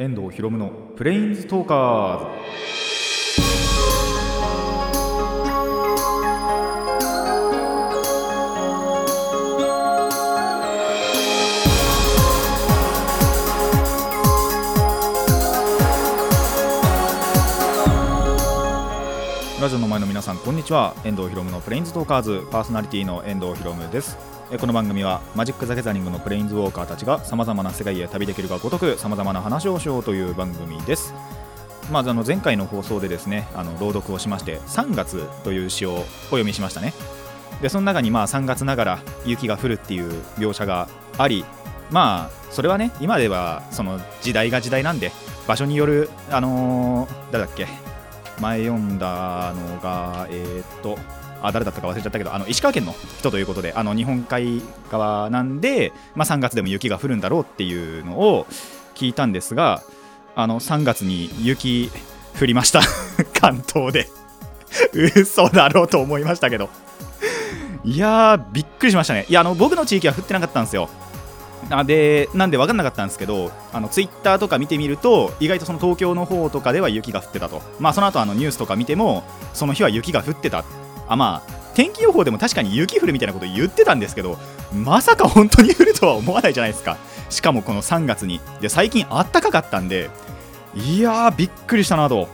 遠藤博夢のプレインズトーカーズ。ラジオの前の皆さんこんにちは。遠藤博夢のプレインズトーカーズ。パーソナリティの遠藤博夢です。この番組はマジック・ザ・ギャザリングのプレインズウォーカーたちがさまざまな世界へ旅できるがごとくさまざまな話をしようという番組です。まずあの前回の放送でですねあの朗読をしまして3月という詩をお読みしましたね。でその中にまあ3月ながら雪が降るっていう描写がありまあそれはね今ではその時代が時代なんで場所によるあのー誰だっけ？前読んだのがえーっとあ誰だったか忘れちゃったけどあの石川県の人ということであの日本海側なんで、まあ、3月でも雪が降るんだろうっていうのを聞いたんですがあの3月に雪降りました。関東で。嘘だろうと思いましたけど。いやーびっくりしましたね。いやあの僕の地域は降ってなかったんですよ。あでなんで分かんなかったんですけどあのツイッターとか見てみると意外とその東京の方とかでは雪が降ってたと。まあその後あのニュースとか見てもその日は雪が降ってたあまあ天気予報でも確かに雪降るみたいなこと言ってたんですけどまさか本当に降るとは思わないじゃないですか。しかもこの3月に。で最近あったかかったんでいやーびっくりしたなと。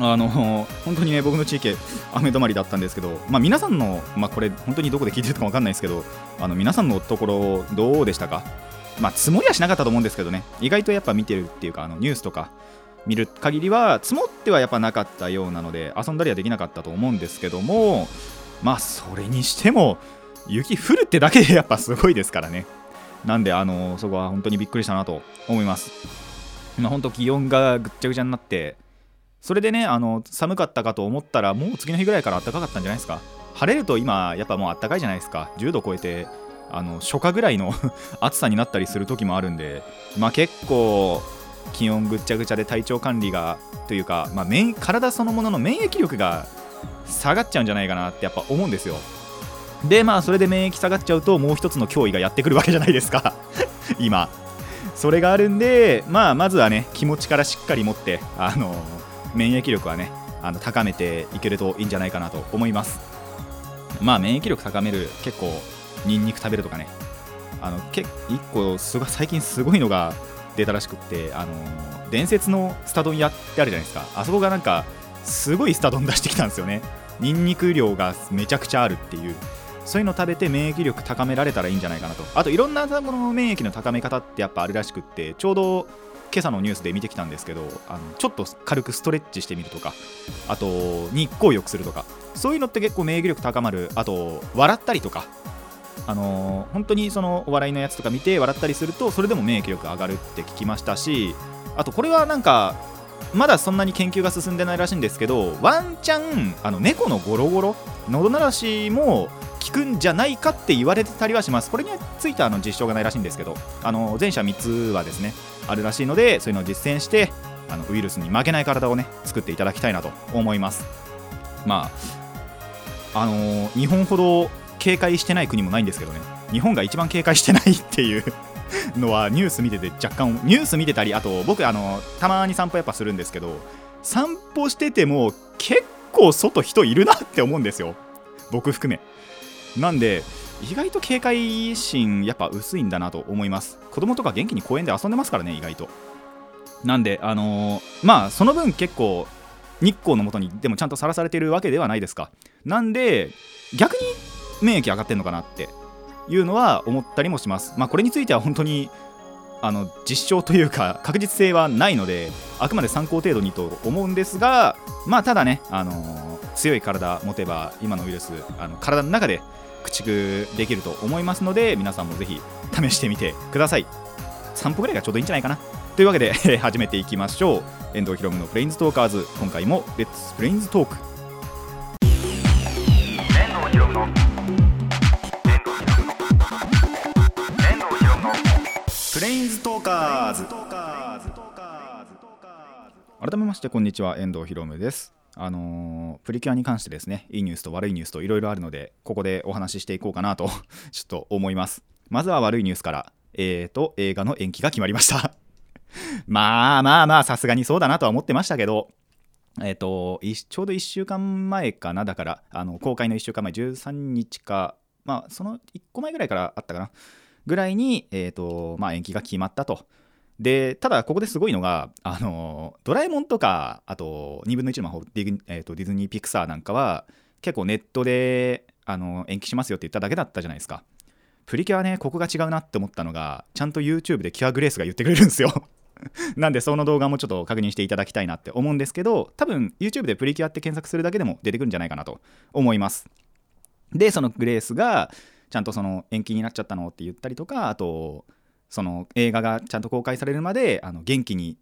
あの本当にね僕の地域雨止まりだったんですけど、まあ、皆さんの、まあ、これ本当にどこで聞いてるか分かんないですけどあの皆さんのところどうでしたか？まあ積もりはしなかったと思うんですけどね。意外とやっぱ見てるっていうかあのニュースとか見る限りは積もってはやっぱなかったようなので遊んだりはできなかったと思うんですけどもまあそれにしても雪降るってだけでやっぱすごいですからね。なんであのそこは本当にびっくりしたなと思います。今本当気温がぐっちゃぐちゃになってそれでねあの寒かったかと思ったらもう次の日ぐらいから暖かかったんじゃないですか。晴れると今やっぱもう暖かいじゃないですか。10度超えてあの初夏ぐらいの 暑さになったりする時もあるんでまあ結構気温ぐっちゃぐちゃで体調管理がというか、まあ、免体そのものの免疫力が下がっちゃうんじゃないかなってやっぱ思うんですよ。でまあそれで免疫下がっちゃうともう一つの脅威がやってくるわけじゃないですか。今。それがあるんでまあまずはね気持ちからしっかり持ってあの免疫力はねあの高めていけるといいんじゃないかなと思います。まあ免疫力高める結構ニンニク食べるとかね。あのけ1個すごい最近すごいのが出たらしくってあの伝説のスタ丼屋ってあるじゃないですか。あそこがなんかすごいスタ丼出してきたんですよね。ニンニク量がめちゃくちゃあるっていう。そういうの食べて免疫力高められたらいいんじゃないかなと。あといろんなものの免疫の高め方ってやっぱあるらしくってちょうど今朝のニュースで見てきたんですけどあのちょっと軽くストレッチしてみるとかあと日光浴するとかそういうのって結構免疫力高まる。あと笑ったりとかあのー本当にそのお笑いのやつとか見て笑ったりするとそれでも免疫力上がるって聞きましたしあとこれはなんかまだそんなに研究が進んでないらしいんですけどワンチャンあの猫のゴロゴロ喉鳴らしも効くんじゃないかって言われてたりはします。これについてはあの実証がないらしいんですけどあの前者3つはですねあるらしいのでそういうのを実践してあのウイルスに負けない体をね作っていただきたいなと思います。まああのー日本ほど警戒してない国もないんですけどね。日本が一番警戒してないっていう のはニュース見てて若干ニュース見てたりあと僕あのたまに散歩やっぱするんですけど散歩してても結構外人いるなって思うんですよ。僕含め。なんで意外と警戒心やっぱ薄いんだなと思います。子供とか元気に公園で遊んでますからね意外と。なんであのーまあその分結構日光の下にでもちゃんとさらされてるわけではないですか。なんで逆に免疫上がってんのかなっていうのは思ったりもします。まあこれについては本当にあの実証というか確実性はないのであくまで参考程度にと思うんですがまあただね、あのー強い体持てば今のウイルスあの体の中で駆逐できると思いますので皆さんもぜひ試してみてください。散歩ぐらいがちょうどいいんじゃないかな。というわけで 始めていきましょう。遠藤ひろむのプレインズトーカーズ。今回もレッツプレインズトーク。遠藤ひろむのプレインズトーカーズ。改めましてこんにちは遠藤ひろむです。あのープリキュアに関してですねいいニュースと悪いニュースといろいろあるのでここでお話ししていこうかなと ちょっと思います。まずは悪いニュースからえーと映画の延期が決まりました。まあまあまあさすがにそうだなとは思ってましたけどえっ、とちょうど1週間前かなだからあの公開の1週間前13日かまあその1個前ぐらいからあったかな。ぐらいに、えーとまあ、延期が決まったと。でただここですごいのがあのドラえもんとかあと2分の1の魔法ディ,、えーとディズニーピクサーなんかは結構ネットであの延期しますよって言っただけだったじゃないですか。プリキュアねここが違うなって思ったのがちゃんと YouTube でキュアグレースが言ってくれるんですよ。なんでその動画もちょっと確認していただきたいなって思うんですけど多分 YouTube でプリキュアって検索するだけでも出てくるんじゃないかなと思います。でそのグレースがちゃんとその延期になっちゃったのって言ったりとかあとその映画がちゃんと公開されるまであの元気に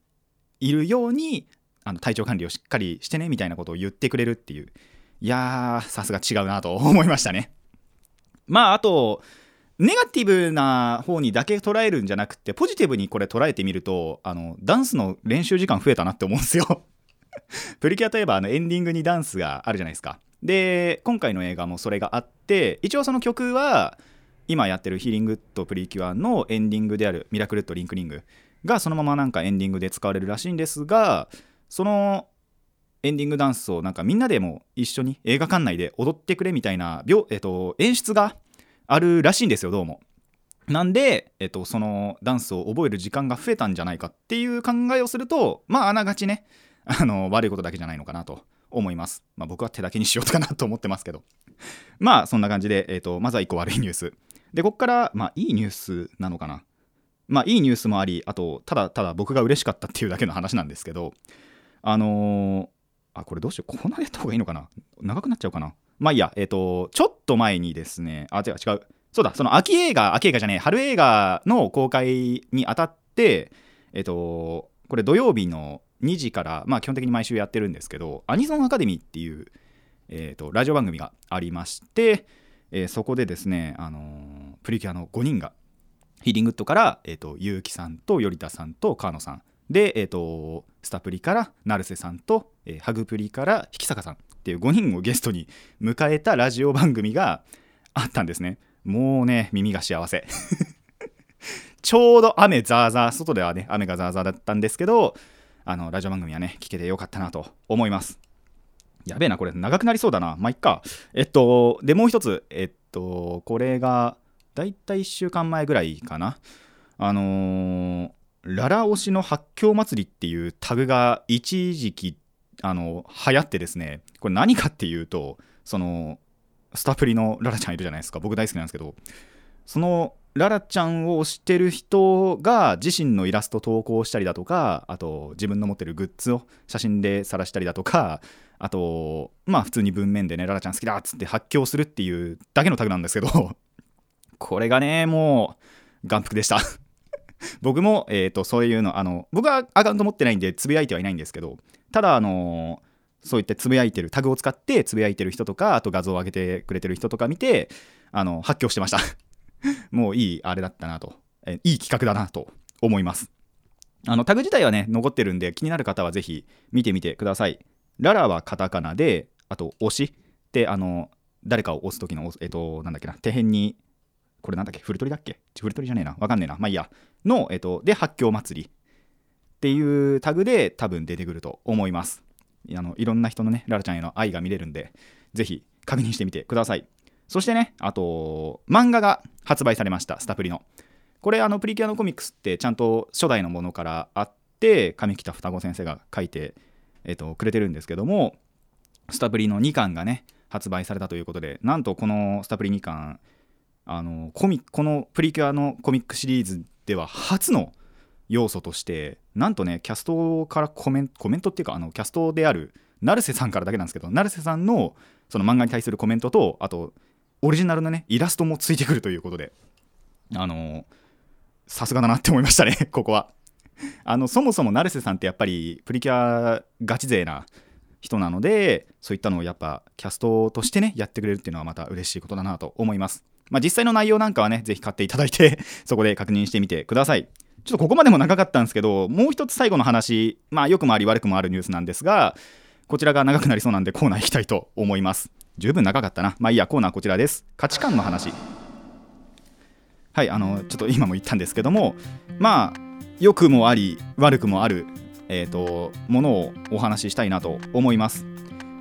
いるようにあの体調管理をしっかりしてねみたいなことを言ってくれるっていう。いやーさすが違うなと思いましたね。まああとネガティブな方にだけ捉えるんじゃなくてポジティブにこれ捉えてみるとあのダンスの練習時間増えたなって思うんですよ。プリキュアといえばあのエンディングにダンスがあるじゃないですか。で今回の映画もそれがあって一応その曲は今やってるヒーリングとプリキュアのエンディングであるミラクルとリンクリングがそのままなんかエンディングで使われるらしいんですがそのエンディングダンスをなんかみんなでも一緒に映画館内で踊ってくれみたいな、えっと、演出があるらしいんですよどうも。なんで、えっと、そのダンスを覚える時間が増えたんじゃないかっていう考えをするとまああながちねあの悪いことだけじゃないのかなと思います。まあ、僕は手だけにしようかなと思ってますけど。まあそんな感じで、えっと、まずは1個悪いニュース。で、こっから、まあいいニュースなのかな。まあいいニュースもあり、あと、ただただ僕が嬉しかったっていうだけの話なんですけど、あのー、あ、これどうしよう。こんなやった方がいいのかな長くなっちゃうかな。まあいいや、えっ、と、ちょっと前にですね、あ、違う違う。そうだ、その秋映画、秋映画じゃねえ、春映画の公開にあたって、えっ、と、これ土曜日の2時から、まあ、基本的に毎週やってるんですけどアニソンアカデミーっていう、えーと、ラジオ番組がありまして、えー、そこでですね、あのー、プリキュアの5人がヒーリングッドから、えーと、結城さんと頼田さんと川野さん。で、えーと、スタプリから成瀬さんと、えー、ハグプリから引坂さんっていう5人をゲストに迎えたラジオ番組があったんですね。もうね耳が幸せ。ちょうど雨ザーザー外ではね雨がザーザーだったんですけどあのラジオ番組はね聞けてよかったなと思います。やべえなこれ長くなりそうだな。まあいっか。えっとでもう一つえっとこれがだいたい1週間前ぐらいかな。あのー、ララ推しの発狂祭りっていうタグが一時期あの流行ってですね。これ何かっていうとそのスタプリのララちゃんいるじゃないですか。僕大好きなんですけどそのララちゃんを推してる人が自身のイラスト投稿したりだとかあと自分の持ってるグッズを写真で晒したりだとかあとまあ普通に文面でねララちゃん好きだっつって発狂するっていうだけのタグなんですけど これがねもう眼福でした。僕も、えーと、そういうのあの僕はアカウント持ってないんでつぶやいてはいないんですけどただあのそういってつぶやいてるタグを使ってつぶやいてる人とかあと画像を上げてくれてる人とか見てあの発狂してました。もういいあれだったなと、えいい企画だなと思います。あのタグ自体はね、残ってるんで、気になる方はぜひ見てみてください。ララはカタカナで、あと、推しってあの、誰かを押す時の、えっと、なんだっけな、手辺に、これなんだっけ、フルトリだっけ？フルトリじゃねえな、わかんねえな、まあいいや、の、えっと、で、発狂祭りっていうタグで多分出てくると思います。あのいろんな人のね、ララちゃんへの愛が見れるんで、ぜひ確認してみてください。そしてね、あと、漫画が発売されました、スタプリの。これ、あの、プリキュアのコミックスってちゃんと初代のものからあって、上北双子先生が書いて、えっと、くれてるんですけども、スタプリの2巻がね、発売されたということで、なんとこのスタプリ2巻、あのコミこのプリキュアのコミックシリーズでは初の要素としてなんとねキャストからコメントコメントっていうかあのキャストである成瀬さんからだけなんですけど成瀬さんのその漫画に対するコメントとあとオリジナルのねイラストもついてくるということで。あのさすがだなって思いましたね ここは。あのそもそも成瀬さんってやっぱりプリキュアガチ勢な人なのでそういったのをやっぱキャストとしてねやってくれるっていうのはまた嬉しいことだなと思います。まあ、実際の内容なんかはねぜひ買っていただいて そこで確認してみてください。ちょっとここまでも長かったんですけどもう一つ最後の話まあ良くもあり悪くもあるニュースなんですがこちらが長くなりそうなんでコーナー行きたいと思います。十分長かったな。まあいいやコーナーこちらです。価値観の話。はいあのちょっと今も言ったんですけどもまあ良くもあり悪くもある、えー、とものをお話ししたいなと思います。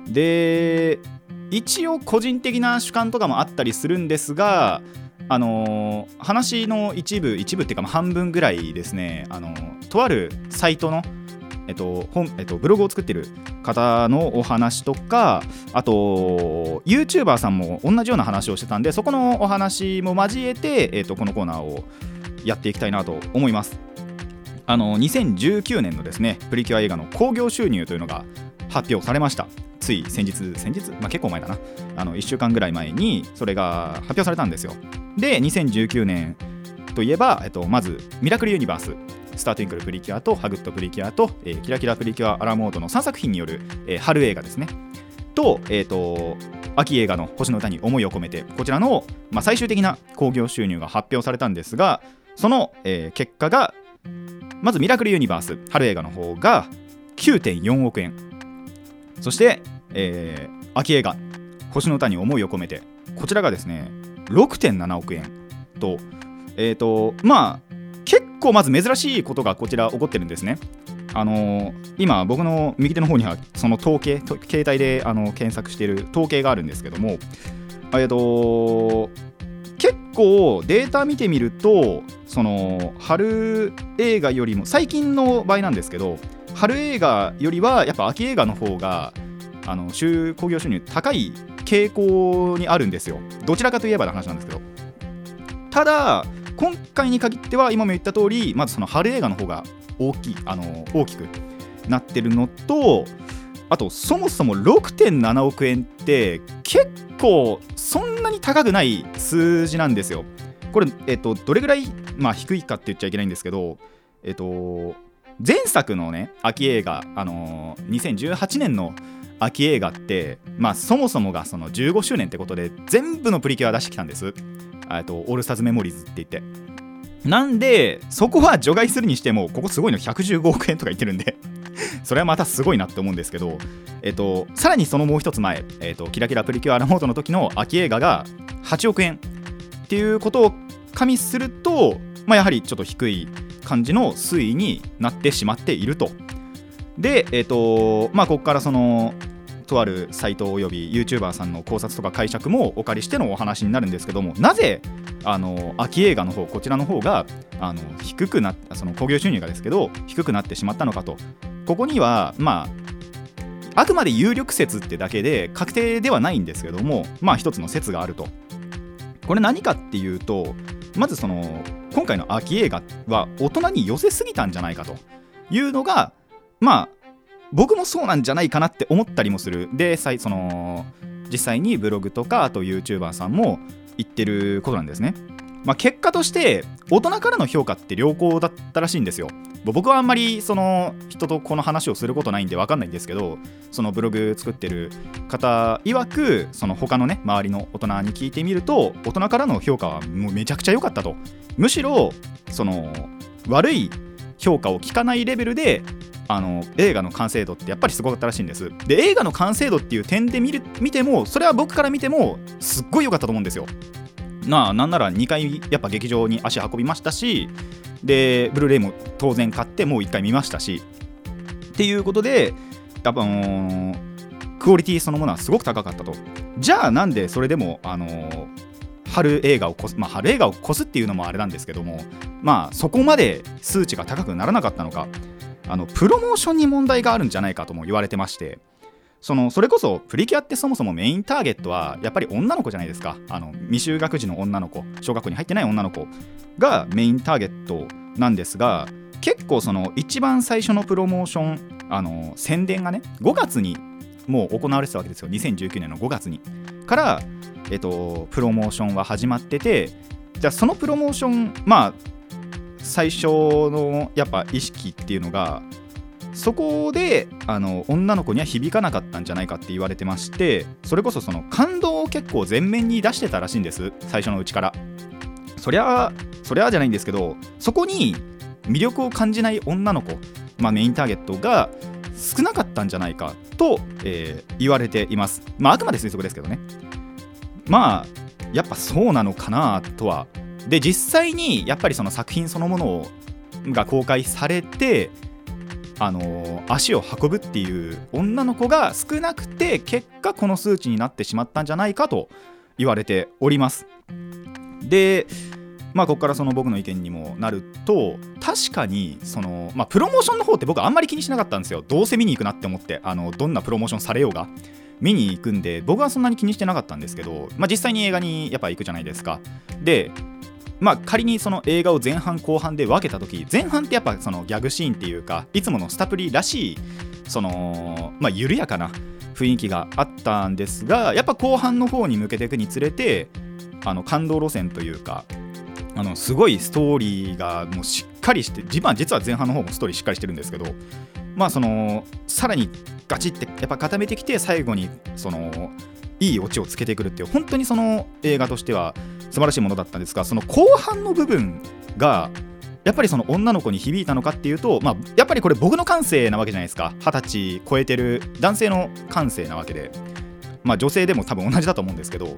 で一応個人的な主観とかもあったりするんですがあのー話の一部一部っていうかまあ半分ぐらいですね。あのーとあるサイトのえっと本えっと、ブログを作ってる方のお話とかあと YouTuber さんも同じような話をしてたんでそこのお話も交えて、えっと、このコーナーをやっていきたいなと思います。あの2019年のですねプリキュア映画の興行収入というのが発表されました。つい先日先日、まあ、結構前だな。あの1週間ぐらい前にそれが発表されたんですよ。で2019年といえば、えっと、まずミラクルユニバーススタートインクルプリキュアとハグッドプリキュアと、えーキラキラプリキュアアラモードの3作品による、えー春映画ですね。と,、えー、と秋映画の星の歌に思いを込めてこちらの、まあ、最終的な興行収入が発表されたんですがその、えー結果がまずミラクルユニバース春映画の方が9.4億円。そして、えー秋映画星の歌に思いを込めてこちらがですね6.7億円とえっ、とまあ結構まず珍しいことがこちら起こってるんですね。あのー今僕の右手の方にはその統計携帯であの検索している統計があるんですけどもえっと結構データ見てみるとその春映画よりも最近の場合なんですけど春映画よりはやっぱ秋映画の方があの収興行収入高い傾向にあるんですよ。どちらかといえばの話なんですけど。ただ今回に限っては今も言った通りまずその春映画の方が大きいあの大きくなってるのとあとそもそも6.7億円って結構そんなに高くない数字なんですよ。これ、えっと、どれぐらい、まあ、低いかって言っちゃいけないんですけどえっと前作のね秋映画、あのー2018年の秋映画って、まあ、そもそもがその15周年ってことで全部のプリキュア出してきたんです。とオールスターズメモリーズって言って。なんでそこは除外するにしてもここすごいの。115億円とか言ってるんで。それはまたすごいなって思うんですけど、えっと、さらにそのもう一つ前、えっと、キラキラプリキュアアラモードの時の秋映画が8億円っていうことを加味すると、まあ、やはりちょっと低い感じの推移になってしまっていると。で、えっとまあ、ここからそのとあるサイトおよび YouTuber さんの考察とか解釈もお借りしてのお話になるんですけどもなぜあの秋映画の方こちらの方があの低くなったその興行収入がですけど低くなってしまったのかと。ここにはまああくまで有力説ってだけで確定ではないんですけどもまあ一つの説があると。これ何かっていうとまずその今回の秋映画は大人に寄せすぎたんじゃないかというのがまあ僕もそうなんじゃないかなって思ったりもする。でその実際にブログとかあと YouTuber さんも言ってることなんですね、まあ、結果として大人からの評価って良好だったらしいんですよ。僕はあんまりその人とこの話をすることないんで分かんないんですけどそのブログ作ってる方曰くその他のね周りの大人に聞いてみると大人からの評価はもうめちゃくちゃ良かったと。むしろその悪い評価を聞かないレベルであの映画の完成度ってやっぱりすごかったらしいんです。で映画の完成度っていう点で見る見てもそれは僕から見てもすっごい良かったと思うんですよ。なあなんなら2回やっぱ劇場に足運びましたしでブルーレイも当然買ってもう1回見ましたし。っていうことで多分クオリティそのものはすごく高かったと。じゃあなんでそれでもあの春映画を越す、まあ、春映画を越すっていうのもあれなんですけどもまあそこまで数値が高くならなかったのか。あのプロモーションに問題があるんじゃないかとも言われてましてそのそれこそプリキュアってそもそもメインターゲットはやっぱり女の子じゃないですか。あの未就学児の女の子小学校に入ってない女の子がメインターゲットなんですが結構その一番最初のプロモーションあの宣伝がね5月にもう行われてたわけですよ。2019年の5月に。から、えっと、プロモーションは始まっててじゃあそのプロモーションまあ最初のやっぱ意識っていうのがそこであの女の子には響かなかったんじゃないかって言われてましてそれこそその感動を結構前面に出してたらしいんです最初のうちから。そりゃそりゃじゃないんですけどそこに魅力を感じない女の子、まあ、メインターゲットが少なかったんじゃないかと、えー言われています。まああくまで推測ですけどね。まあやっぱそうなのかなとはで実際にやっぱりその作品そのものをが公開されてあの足を運ぶっていう女の子が少なくて結果この数値になってしまったんじゃないかと言われております。でまあここからその僕の意見にもなると確かにその、まあ、プロモーションの方って僕あんまり気にしなかったんですよ。どうせ見に行くなって思ってあのどんなプロモーションされようが。見に行くんで僕はそんなに気にしてなかったんですけど、まあ、実際に映画にやっぱ行くじゃないですか。でまあ仮にその映画を前半後半で分けた時前半ってやっぱそのギャグシーンっていうかいつものスタプリらしいそのまあ緩やかな雰囲気があったんですがやっぱ後半の方に向けていくにつれてあの感動路線というかあのすごいストーリーがもうしっかりして実は前半の方もストーリーしっかりしてるんですけどまあそのさらにガチってやっぱ固めてきて最後にそのいいオチをつけてくるっていう本当にその映画としては素晴らしいものだったんですがその後半の部分がやっぱりその女の子に響いたのかっていうと、まあ、やっぱりこれ僕の感性なわけじゃないですか。二十歳超えてる男性の感性なわけで、まあ、女性でも多分同じだと思うんですけど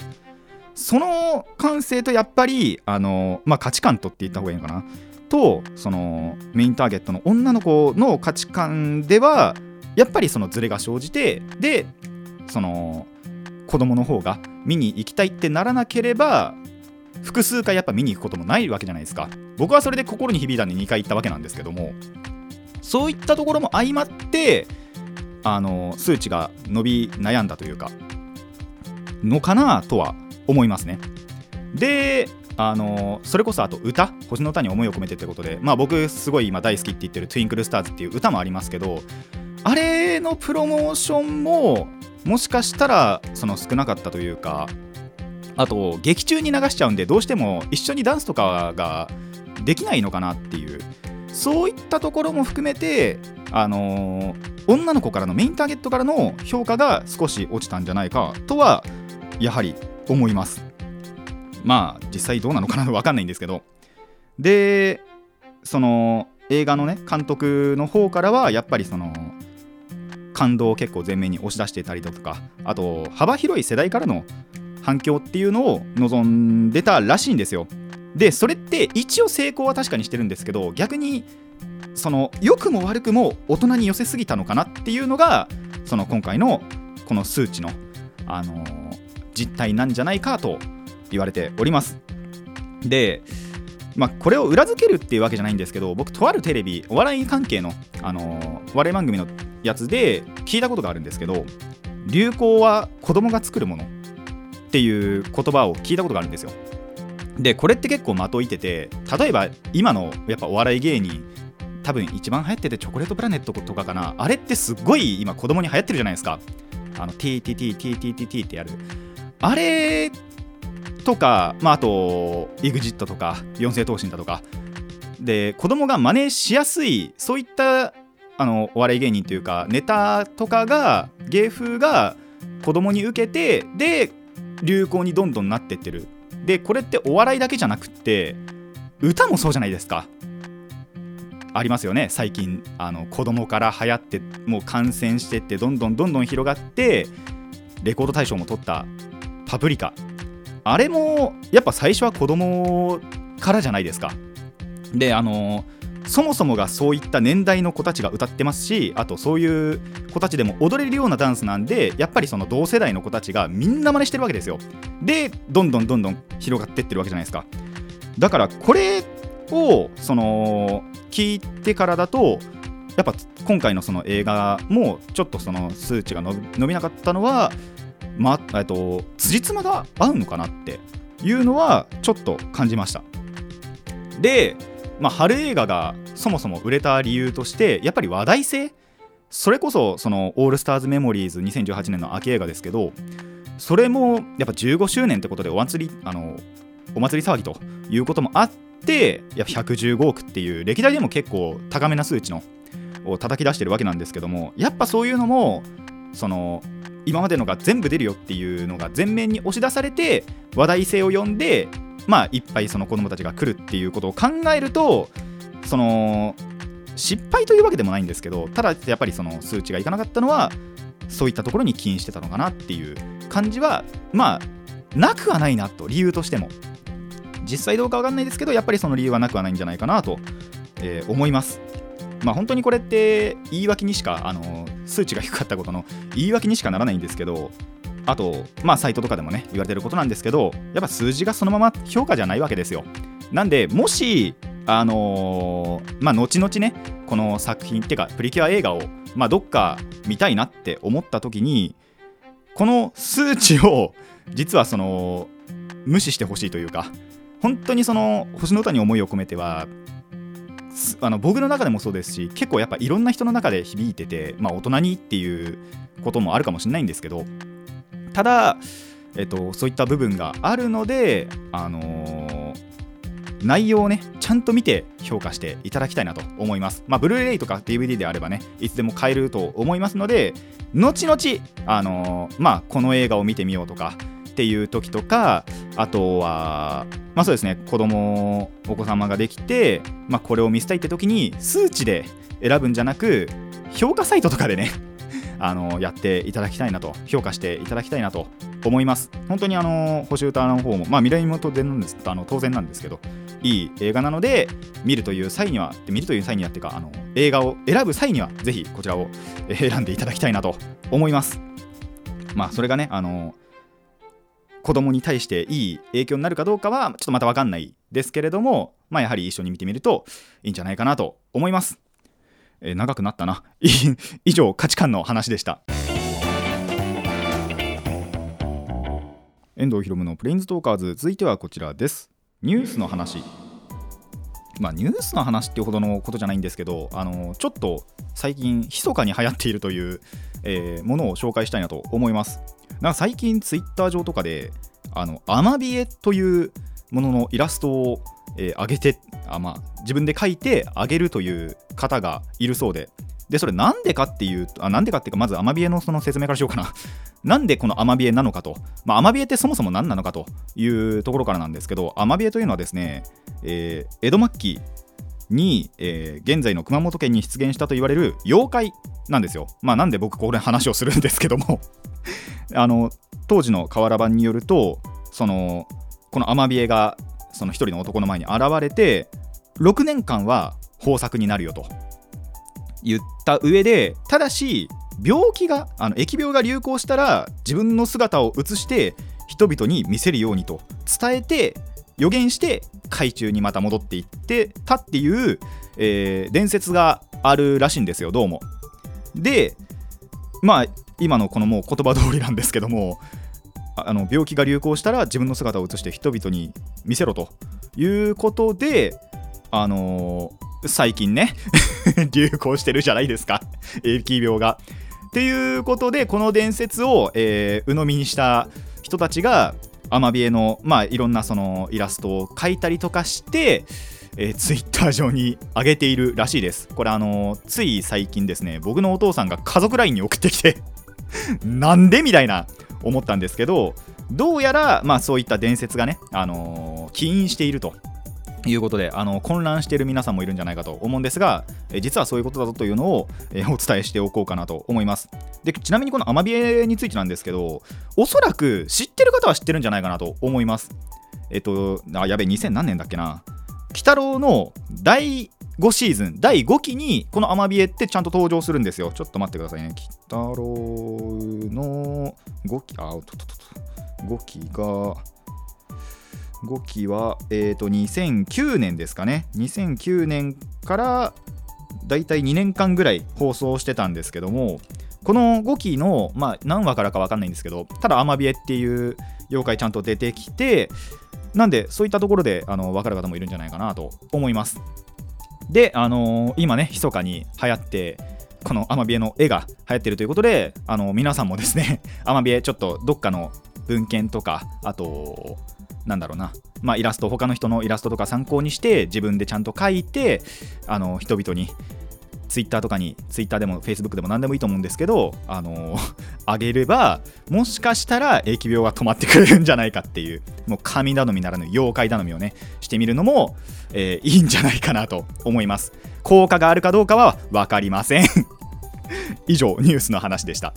その感性とやっぱりあの、まあ、価値観とって言った方がいいのかな。とそのメインターゲットの女の子の価値観ではやっぱりそのズレが生じてでその子供の方が見に行きたいってならなければ複数回やっぱ見に行くこともないわけじゃないですか。僕はそれで心に響いたんで2回行ったわけなんですけども。そういったところも相まってあの数値が伸び悩んだというかのかなとは思いますね。であのそれこそあと歌。星の歌に思いを込めてってことで。まあ僕すごい今大好きって言ってる「トゥインクルスターズっていう歌もありますけどあれのプロモーションももしかしたらその少なかったというかあと劇中に流しちゃうんでどうしても一緒にダンスとかができないのかなっていうそういったところも含めてあの、女の子からのメインターゲットからの評価が少し落ちたんじゃないかとはやはり思います。まあ実際どうなのかな分かんないんですけど。でその映画のね監督の方からはやっぱりその感動を結構前面に押し出してたりだとかあと幅広い世代からの反響っていうのを望んでたらしいんですよ。でそれって一応成功は確かにしてるんですけど逆にその良くも悪くも大人に寄せすぎたのかなっていうのがその今回のこの数値の、あのー、実態なんじゃないかと言われております。でまあ、これを裏付けるっていうわけじゃないんですけど僕とあるテレビお笑い関係の、あのー、お笑い番組のやつで聞いたことがあるんですけど流行は子供が作るもの。っていう言葉を聞いたことがあるんですよ。でこれって結構的いてて例えば今のやっぱお笑い芸人多分一番流行っててチョコレートプラネットとかかな。あれってすごい今子供に流行ってるじゃないですか。あの TTTTTTT ってやる。あれとか、まあ、あと EXIT とか四世闘神だとか。で子供が真似しやすいそういったあのお笑い芸人というかネタとかが芸風が子供に受けてで流行にどんどんなってってる。でこれってお笑いだけじゃなくって歌もそうじゃないですか。ありますよね。最近あの子供から流行ってもう感染してってどんどんどんどん広がってレコード大賞も取った「パプリカ」あれもやっぱ最初は子供からじゃないですか。であのそもそもがそういった年代の子たちが歌ってますしあとそういう子たちでも踊れるようなダンスなんでやっぱりその同世代の子たちがみんな真似してるわけですよ。でどんどんどんどん広がってってるわけじゃないですか。だからこれをその聞いてからだとやっぱ今回のその映画もちょっとその数値が伸びなかったのはまえっと辻褄が合うのかなっていうのはちょっと感じました。でまあ、春映画がそもそも売れた理由としてやっぱり話題性それこそそのオールスターズメモリーズ2018年の秋映画ですけどそれもやっぱ15周年ってことでお祭りあのお祭り騒ぎということもあってやっぱ115億っていう歴代でも結構高めな数値のを叩き出してるわけなんですけどもやっぱそういうのもその今までのが全部出るよっていうのが前面に押し出されて話題性を呼んでまあいっぱいその子供たちが来るっていうことを考えるとその失敗というわけでもないんですけどただやっぱりその数値がいかなかったのはそういったところに起因してたのかなっていう感じはまあなくはないなと理由としても実際どうかわかんないですけどやっぱりその理由はなくはないんじゃないかなとえー思います。まあ本当にこれって言い訳にしかあの数値が低かったことの言い訳にしかならないんですけどあとまあサイトとかでもね言われてることなんですけどやっぱ数字がそのまま評価じゃないわけですよ。なんでもしあのーまあ後々ねこの作品っていうかプリキュア映画をまあどっか見たいなって思った時にこの数値を実はその無視してほしいというか本当にその星の歌に思いを込めてはあの僕の中でもそうですし結構やっぱいろんな人の中で響いてて、まあ、大人にっていうこともあるかもしれないんですけどただ、えっと、そういった部分があるので、あのー内容をねちゃんと見て評価していただきたいなと思います。まあ、ブルーレイとか DVD であればねいつでも買えると思いますので後々、あのーまあ、この映画を見てみようとかっていう時とかあとはまあそうですね子供お子様ができて、まあ、これを見せたいって時に数値で選ぶんじゃなく評価サイトとかでね あのやっていただきたいなと評価していただきたいなと思います。本当にあの星歌の方もまあ未来も当然なんですあの当然なんですけどいい映画なので見るという際には見るという際にはっていうかあの映画を選ぶ際にはぜひこちらを選んでいただきたいなと思います。まあそれがねあの子供に対していい影響になるかどうかはちょっとまた分かんないですけれどもまあやはり一緒に見てみるといいんじゃないかなと思います、えー長くなったな。以上価値観の話でした。遠藤ひろむのプレインズトーカーズ続いてはこちらです。ニュースの話。まあニュースの話っていうほどのことじゃないんですけどあのちょっと最近密かに流行っているという、えーものを紹介したいなと思います。なんか最近ツイッター上とかであのアマビエというもののイラストを、えー上げてあ、まあ、自分で描いてあげるという方がいるそうで。でそれなんでかっていうとなんでかっていうかまずアマビエのその説明からしようかな。なんでこのアマビエなのかと、まあ、アマビエってそもそも何なのかというところからなんですけどアマビエというのはですね、えー江戸末期に、えー現在の熊本県に出現したと言われる妖怪なんですよ。まあなんで僕これ話をするんですけども あの当時の瓦版によるとそのこのアマビエがその一人の男の前に現れて6年間は豊作になるよと言った上でただし病気があの疫病が流行したら自分の姿を映して人々に見せるようにと伝えて予言して海中にまた戻っていってたっていう、えー伝説があるらしいんですよどうも。でまあ今のこのもう言葉通りなんですけどもあの病気が流行したら自分の姿を映して人々に見せろということであのー最近ね 流行してるじゃないですか疫病が。っていうことでこの伝説を、えー鵜呑みにした人たちがアマビエの、まあ、いろんなそのイラストを描いたりとかして、えー、ツイッター上に上げているらしいです。これあのーつい最近ですね僕のお父さんが家族 LINE に送ってきて なんでみたいな思ったんですけどどうやら、まあ、そういった伝説がね、あのー起因していると。いうことであの混乱している皆さんもいるんじゃないかと思うんですが、え実はそういうことだぞというのを、えお伝えしておこうかなと思います。でちなみにこのアマビエについてなんですけどおそらく知ってる方は知ってるんじゃないかなと思います。えっとあやべ2000何年だっけな。鬼太郎の第5シーズン第5期にこのアマビエってちゃんと登場するんですよ。ちょっと待ってくださいね。鬼太郎の5期あおっとっとっと。5期が5期は、えー、と2009年ですかね。2009年からだいたい2年間ぐらい放送してたんですけどもこの5期の、まあ、何話からか分かんないんですけどただアマビエっていう妖怪ちゃんと出てきてなんでそういったところであの分かる方もいるんじゃないかなと思います。で、あのー今ね密かに流行ってこのアマビエの絵が流行ってるということで、あの皆さんもですね アマビエちょっとどっかの文献とかあとなんだろうな、まあ、イラスト他の人のイラストとか参考にして自分でちゃんと描いてあの人々にツイッターとかにツイッターでもフェイスブックでも何でもいいと思うんですけどあの あげればもしかしたら疫病が止まってくれるんじゃないかっていうもう神頼みならぬ妖怪頼みをねしてみるのも、えーいいんじゃないかなと思います。効果があるかどうかは分かりません。以上ニュースの話でした。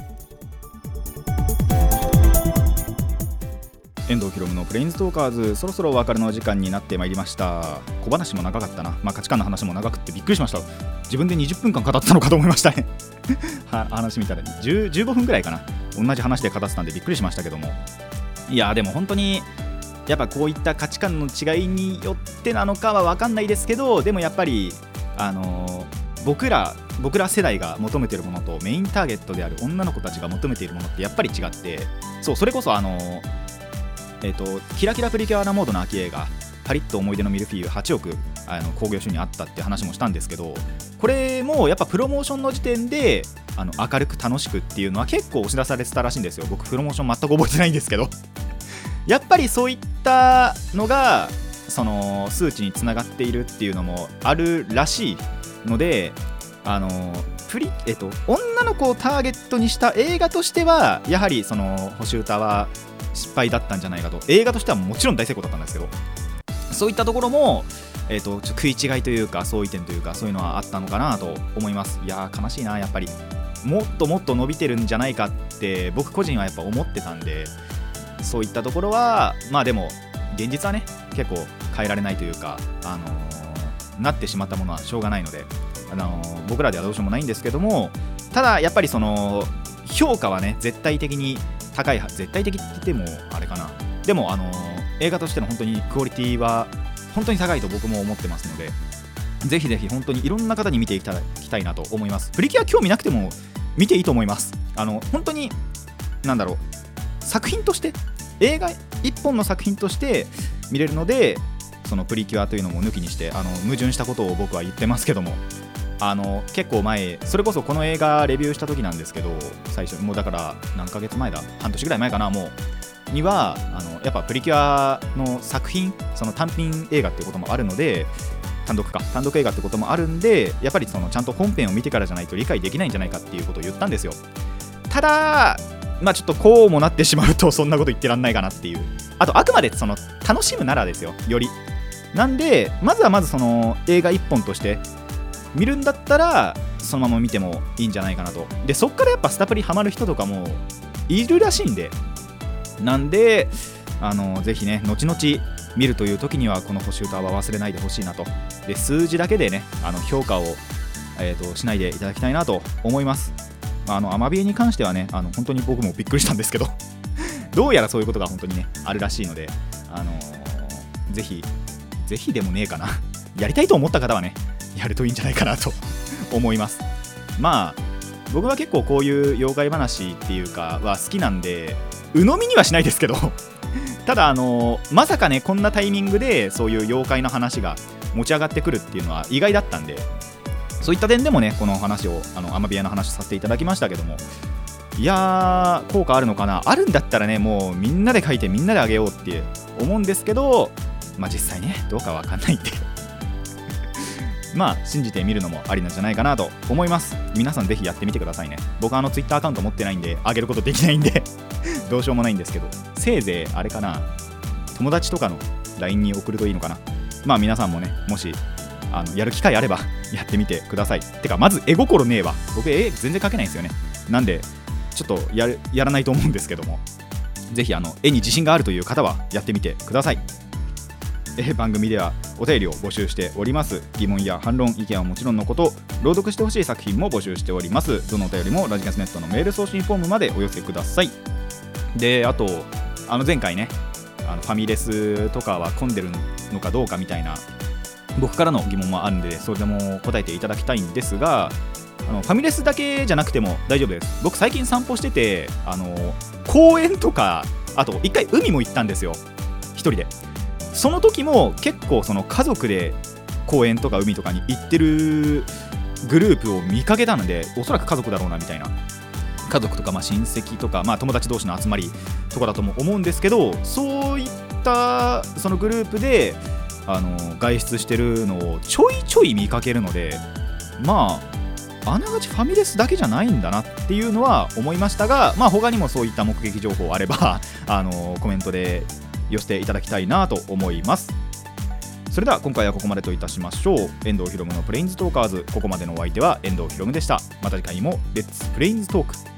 遠藤ひろむのプレインズトーカーズそろそろお別れの時間になってまいりました。小話も長かったな、まあ、価値観の話も長くてびっくりしました。自分で20分間語ったのかと思いましたね。は話見たら15分ぐらいかな。同じ話で語ってたんでびっくりしましたけども。いやでも本当にやっぱこういった価値観の違いによってなのかは分かんないですけどでもやっぱりあの僕ら僕ら世代が求めてるものとメインターゲットである女の子たちが求めているものってやっぱり違ってそうそれこそあのえっ、とキラキラプリキュアなモードの秋映画パリッと思い出のミルフィーユ8億あの興行収入あったって話もしたんですけどこれもやっぱプロモーションの時点であの明るく楽しくっていうのは結構押し出されてたらしいんですよ。僕プロモーション全く覚えてないんですけど。やっぱりそういったのがその数値につながっているっていうのもあるらしいのであのプリ、えっと、女の子をターゲットにした映画としてはやはりその星歌は失敗だったんじゃないかと。映画としてはもちろん大成功だったんですけど。そういったところも、えっと、食い違いというか相違点というかそういうのはあったのかなと思います。いやー悲しいなやっぱり。もっともっと伸びてるんじゃないかって僕個人はやっぱ思ってたんでそういったところはまあでも現実はね結構変えられないというか、あのーなってしまったものはしょうがないので、あのー僕らではどうしようもないんですけどもただやっぱりその評価はね絶対的に高い絶対的って言ってもあれかな。でも、あの映画としての本当にクオリティは本当に高いと僕も思ってますのでぜひぜひ本当にいろんな方に見ていただきたいなと思います。プリキュア興味なくても見ていいと思います。あの本当になんだろう。作品として映画一本の作品として見れるのでそのプリキュアというのも抜きにしてあの矛盾したことを僕は言ってますけども。あの結構前それこそこの映画レビューした時なんですけど最初もうだから何ヶ月前だ半年ぐらい前かなもうにはあのやっぱプリキュアの作品その単品映画っていうこともあるので単独か単独映画ってこともあるんでやっぱりそのちゃんと本編を見てからじゃないと理解できないんじゃないかっていうことを言ったんですよ。ただまあちょっとこうもなってしまうと そんなこと言ってらんないかなっていう。あとあくまでその楽しむならですよより。なんでまずはまずその映画1本として見るんだったらそのまま見てもいいんじゃないかなと。でそっからやっぱスタプリハマる人とかもいるらしいんで。なんであのぜひね後々見るという時にはこの星歌は忘れないでほしいなと。で数字だけでねあの評価を、えー、としないでいただきたいなと思います。あのアマビエに関してはねあの本当に僕もびっくりしたんですけど。どうやらそういうことが本当にねあるらしいのであのーぜひぜひでもねえかな。やりたいと思った方はねやるといいんじゃないかなと思います。まあ僕は結構こういう妖怪話っていうかは好きなんで鵜呑みにはしないですけど ただあのまさかねこんなタイミングでそういう妖怪の話が持ち上がってくるっていうのは意外だったんでそういった点でもねこの話をあのアマビアの話をさせていただきましたけどもいやー効果あるのかな？あるんだったらねもうみんなで書いてみんなであげようって思うんですけどまあ実際ねどうかわかんないんでまあ信じてみるのもありなんじゃないかなと思います。皆さんぜひやってみてくださいね。僕はあの Twitter アカウント持ってないんであげることできないんで。どうしようもないんですけど。せいぜいあれかな。友達とかの LINE に送るといいのかな。まあ皆さんもねもしあのやる機会あれば やってみてください。てかまず絵心ねえわ。僕絵全然描けないんですよね。なんでちょっとややらないと思うんですけども。ぜひあの絵に自信があるという方はやってみてください。え番組ではお便りを募集しております。疑問や反論意見はもちろんのこと朗読してほしい作品も募集しております。どのお便りもラジカスネットのメール送信フォームまでお寄せください。であとあの前回ねあのファミレスとかは混んでるのかどうかみたいな僕からの疑問もあるんでそれでも答えていただきたいんですがあのファミレスだけじゃなくても大丈夫です。僕最近散歩しててあの公園とかあと一回海も行ったんですよ。一人で。その時も結構その家族で公園とか海とかに行ってるグループを見かけたのでおそらく家族だろうなみたいな。家族とかまあ親戚とかまあ友達同士の集まりとかだとも思うんですけどそういったそのグループであの外出してるのをちょいちょい見かけるのでまああながちファミレスだけじゃないんだなっていうのは思いましたがまあ他にもそういった目撃情報あれば あのコメントで寄せていただきたいなと思います。それでは今回はここまでといたしましょう。遠藤ひろむのプレインズトーカーズ。ここまでのお相手は遠藤ひろむでした。また次回もレッツプレインズトーク。